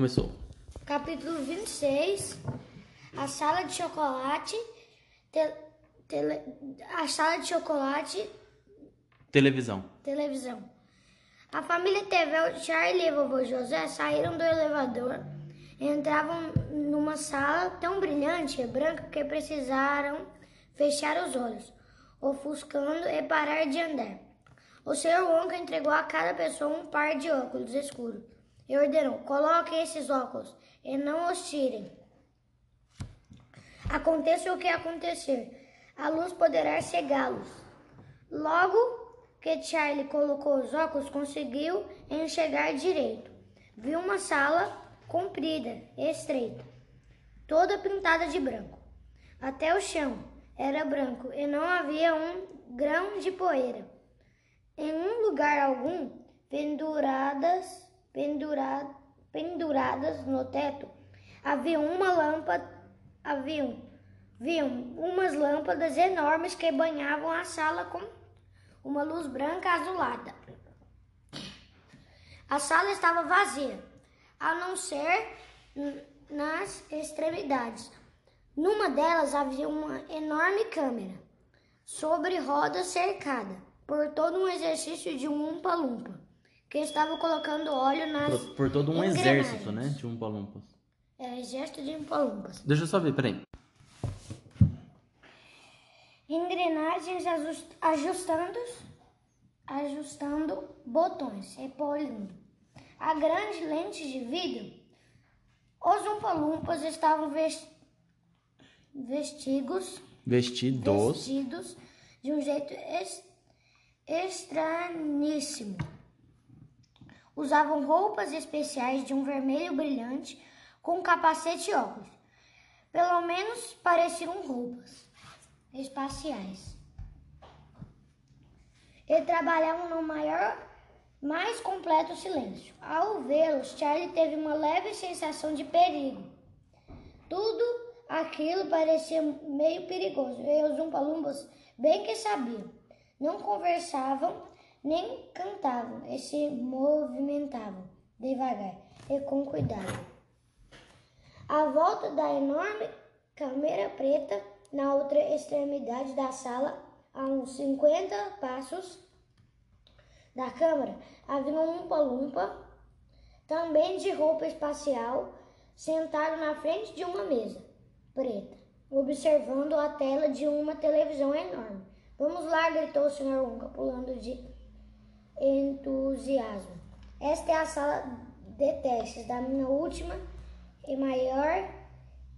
Começou. Capítulo 26 A sala de chocolate. te- tele- a sala de chocolate. Televisão. Televisão. A família Tevel, Charlie e vovô José saíram do elevador entravam numa sala tão brilhante e branca que precisaram fechar os olhos, ofuscando e parar de andar. O Sr. Wonka entregou a cada pessoa um par de óculos escuros e ordenou: coloquem esses óculos e não os tirem. Aconteça o que acontecer, a luz poderá cegá-los. Logo que Charlie colocou os óculos, conseguiu enxergar direito. Viu uma sala comprida estreita, toda pintada de branco. Até o chão era branco e não havia um grão de poeira. Em um lugar algum, penduradas, pendura, penduradas no teto, havia uma lâmpada, haviam, haviam umas lâmpadas enormes que banhavam a sala com uma luz branca azulada. A sala estava vazia, a não ser nas extremidades. Numa delas havia uma enorme câmera, sobre rodas cercada por todo um exercício de um umpa-lumpa, que estava colocando óleo nas Por, por todo um exército, né? De Umpa-Lumpas. É, exército de umpa-lumpas. Deixa eu só ver, peraí. Engrenagens ajus- ajustando, ajustando botões, repolindo. A grande lente de vidro. Os umpa-lumpas estavam ves- vestigos, Vestidos. vestidos de um jeito es- estranhíssimo. Usavam roupas especiais de um vermelho brilhante com capacete e óculos. Pelo menos pareciam roupas espaciais. E trabalhavam no maior, mais completo silêncio. Ao vê-los, Charlie teve uma leve sensação de perigo. Tudo aquilo parecia meio perigoso. E os Umpalumbas bem que sabiam. Não conversavam, nem cantavam, e se movimentavam devagar e com cuidado. À volta da enorme câmera preta, na outra extremidade da sala, a uns 50 passos da câmara, havia um Umpa-Lumpa, também de roupa espacial, sentado na frente de uma mesa preta, observando a tela de uma televisão enorme. Vamos lá, gritou o Sr. Unca, pulando de entusiasmo. Esta é a sala de testes da minha última e maior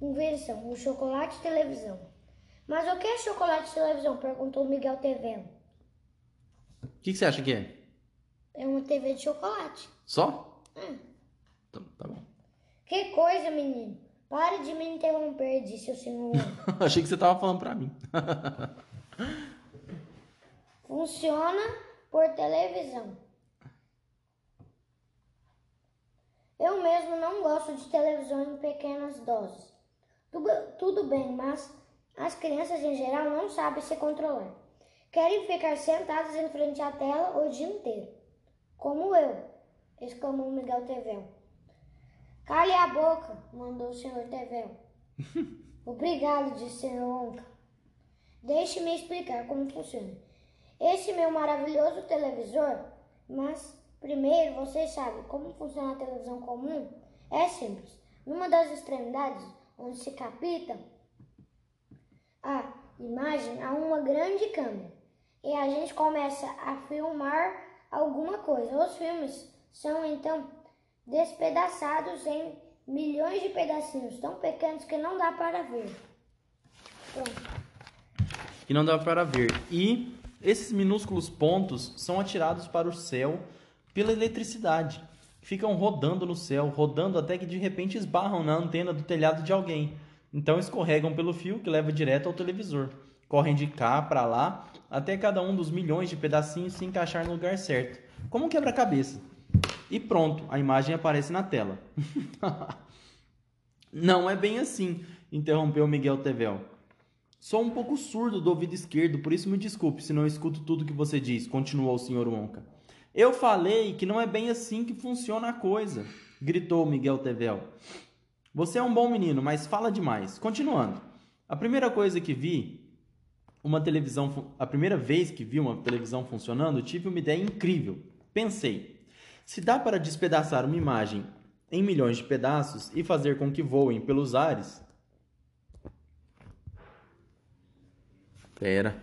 invenção, o chocolate televisão. Mas o que é chocolate televisão? perguntou Miguel Tevel. O que, que você acha que é? É uma TV de chocolate. Só? Hum. Tá, tá bom. Que coisa, menino. Pare de me interromper, disse o senhor. Achei que você tava falando pra mim. Funciona por televisão. Eu mesmo não gosto de televisão em pequenas doses. Tudo, bem, mas as crianças em geral não sabem se controlar. Querem ficar sentadas em frente à tela o dia inteiro. Como eu, exclamou Miguel Tevel. Cale a boca, mandou o senhor Tevel. Obrigado, disse o senhor Onca. Deixe-me explicar como funciona. Esse meu maravilhoso televisor, mas primeiro vocês sabem como funciona a televisão comum? É simples. Numa das extremidades, onde se capta a imagem, há uma grande câmera. E a gente começa a filmar alguma coisa. Os filmes são então despedaçados em milhões de pedacinhos tão pequenos que não dá para ver. Pronto. E não dá para ver. E esses minúsculos pontos são atirados para o céu pela eletricidade. Ficam rodando no céu, rodando até que de repente esbarram na antena do telhado de alguém. Então escorregam pelo fio que leva direto ao televisor. Correm de cá para lá até cada um dos milhões de pedacinhos se encaixar no lugar certo, como um quebra-cabeça. E pronto, a imagem aparece na tela. Não é bem assim, interrompeu Miguel Tevel. Sou um pouco surdo do ouvido esquerdo, por isso me desculpe se não escuto tudo que você diz, continuou o Sr. Wonka. Eu falei que não é bem assim que funciona a coisa. gritou Miguel Tevel. Você é um bom menino, mas fala demais. Continuando. A primeira coisa que vi, uma televisão, a primeira vez que vi uma televisão funcionando, tive uma ideia incrível. Pensei, se dá para despedaçar uma imagem em milhões de pedaços e fazer com que voem pelos ares, Pera.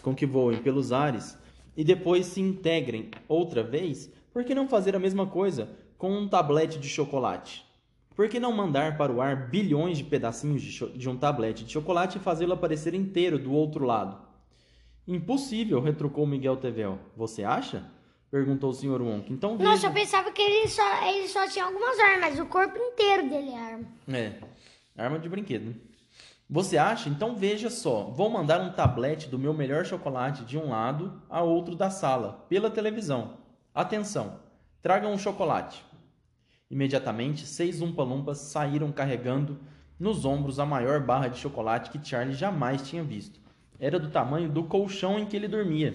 Com que voem pelos ares e depois se integrem outra vez, por que não fazer a mesma coisa com um tablete de chocolate? Por que não mandar para o ar bilhões de pedacinhos de, de um tablete de chocolate e fazê-lo aparecer inteiro do outro lado? Impossível, retrucou Miguel Tevel. Você acha? Perguntou o Sr. Wonk. Então veja... Nossa, eu pensava que ele só, ele só tinha algumas armas, o corpo inteiro dele é arma. É, arma de brinquedo. Você acha? Então veja só. Vou mandar um tablete do meu melhor chocolate de um lado a outro da sala, pela televisão. Atenção! Tragam um chocolate. Imediatamente, seis umpa-lumpas saíram carregando nos ombros a maior barra de chocolate que Charlie jamais tinha visto. Era do tamanho do colchão em que ele dormia.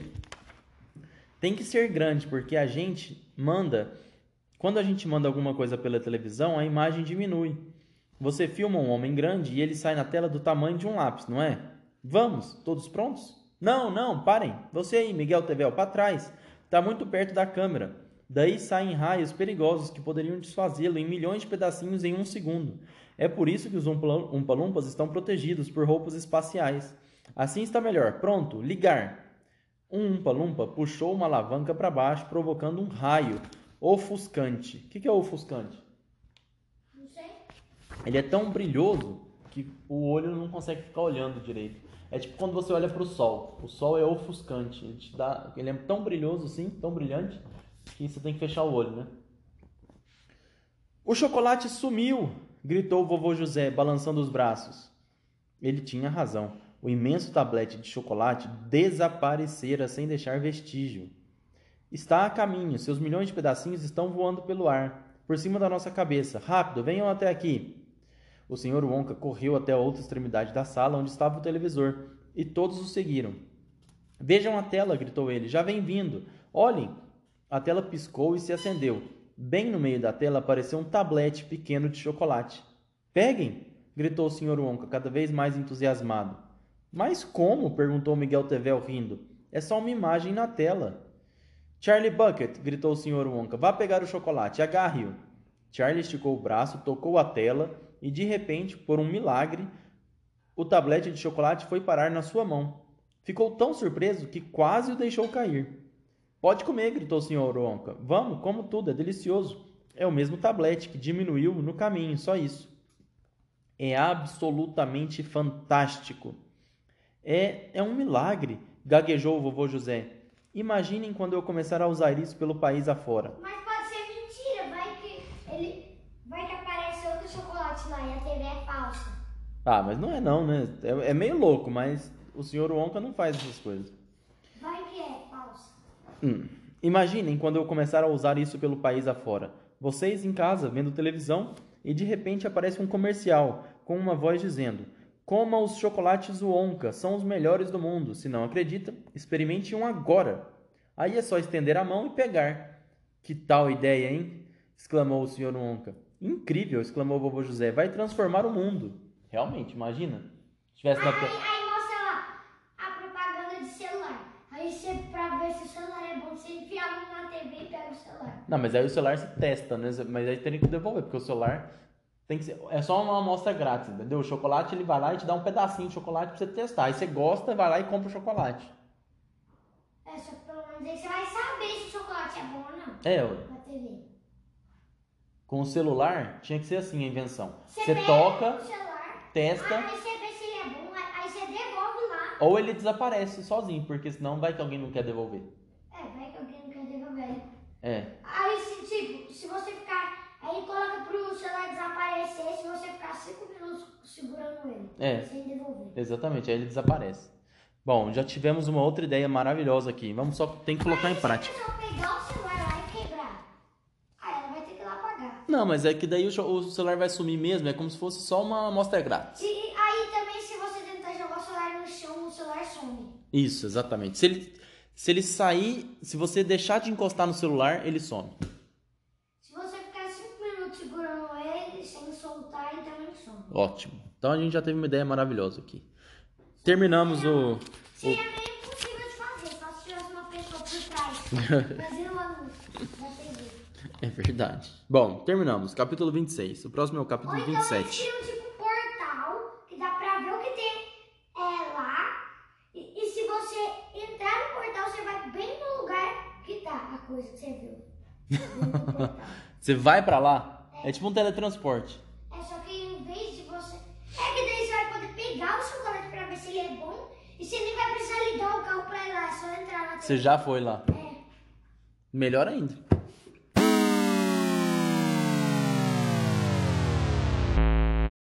Tem que ser grande, porque a gente manda. Quando a gente manda alguma coisa pela televisão, a imagem diminui. Você filma um homem grande e ele sai na tela do tamanho de um lápis, não é? Vamos, todos prontos? Não, não, parem. Você aí, Miguel Tevel, para trás. Está muito perto da câmera. Daí saem raios perigosos que poderiam desfazê-lo em milhões de pedacinhos em um segundo. É por isso que os Umpalumpas estão protegidos por roupas espaciais. Assim está melhor. Pronto, ligar. Um Umpalumpa puxou uma alavanca para baixo, provocando um raio ofuscante. O que, que é ofuscante? Ele é tão brilhoso que o olho não consegue ficar olhando direito. É tipo quando você olha para o sol. O sol é ofuscante. Ele, te dá, ele é tão brilhoso assim, tão brilhante, que você tem que fechar o olho, né? O chocolate sumiu! gritou o vovô José, balançando os braços. Ele tinha razão. O imenso tablete de chocolate desaparecera sem deixar vestígio. Está a caminho, seus milhões de pedacinhos estão voando pelo ar, por cima da nossa cabeça. Rápido, venham até aqui. O senhor Wonka correu até a outra extremidade da sala onde estava o televisor, e todos o seguiram. Vejam a tela, gritou ele. Já vem vindo. Olhem, a tela piscou e se acendeu. Bem no meio da tela apareceu um tablete pequeno de chocolate. Peguem! gritou o Sr. Wonka, cada vez mais entusiasmado. Mas como? perguntou Miguel Tevel rindo. É só uma imagem na tela. Charlie Bucket! gritou o Sr. Wonka. Vá pegar o chocolate, agarre-o. Charlie esticou o braço, tocou a tela e, de repente, por um milagre, o tablete de chocolate foi parar na sua mão. Ficou tão surpreso que quase o deixou cair. Pode comer, gritou o Sr. Wonka. Vamos, como tudo, é delicioso. É o mesmo tablete que diminuiu no caminho, só isso. É absolutamente fantástico. É, é um milagre, gaguejou o vovô José. Imaginem quando eu começar a usar isso pelo país afora. Mas pode ser mentira, vai que ele vai que aparece outro chocolate lá e a TV é falsa. Ah, mas não é não, né? É, é meio louco, mas o Sr. Wonka não faz essas coisas. Vai que é falsa. Hum. Imaginem quando eu começar a usar isso pelo país afora. Vocês em casa, vendo televisão, e de repente aparece um comercial com uma voz dizendo: Coma os chocolates Wonka, são os melhores do mundo. Se não acredita, experimente um agora. Aí é só estender a mão e pegar. Que tal ideia, hein? exclamou o Sr. Wonka. Incrível, exclamou o vovô José. Vai transformar o mundo. Realmente, imagina. Se tivesse na... Aí, aí mostra lá a propaganda de celular. Aí você, pra ver se o celular é bom, você enfia a mão na TV e pega o celular. Não, mas aí o celular se testa, né? Mas aí teria que devolver, porque o celular tem que ser, é só uma amostra grátis, entendeu? O chocolate ele vai lá e te dá um pedacinho de chocolate pra você testar. Aí você gosta, vai lá e compra o chocolate. É, só que pelo menos aí você vai saber se o chocolate é bom ou não. É, ué. Na TV. com o celular tinha que ser assim a invenção. Você, Você toca, testa, aí você vê se ele é bom, aí você devolve lá. ou ele desaparece sozinho, porque senão vai que alguém não quer devolver. É, vai que alguém não quer devolver. É. Aí, se, tipo, se você ficar. Aí coloca pro celular desaparecer se você ficar 5 minutos segurando ele. É. Sem devolver. Exatamente, aí ele desaparece. Bom, já tivemos uma outra ideia maravilhosa aqui. Vamos só tem que colocar em prática. Se pegar o celular lá e quebrar, aí ela vai ter que ir lá pagar. Não, mas é que daí o o celular vai sumir mesmo, é como se fosse só uma amostra grátis. E, aí também, se você tentar jogar o celular no chão, o celular some. Isso, exatamente. Se ele, se ele sair, se você deixar de encostar no celular, ele some. Se você ficar 5 minutos Ótimo. Então a gente já teve uma ideia maravilhosa aqui. Terminamos o. Seria meio impossível de fazer, só se tivesse uma pessoa por trás. Fazer o anúncio da TV. É verdade. Bom, terminamos. Capítulo 26. O próximo é o Ou capítulo então eles 27. criam tipo um portal, que dá pra ver o que tem é, lá. E, e se você entrar no portal, você vai bem no lugar que tá a coisa que você viu. Você vai pra lá? É tipo um teletransporte. É só que em vez de você. É que daí você vai poder pegar o chocolate pra ver se ele é bom. E você nem vai precisar ligar o carro pra ir lá, é só entrar na Você já foi lá. É. Melhor ainda.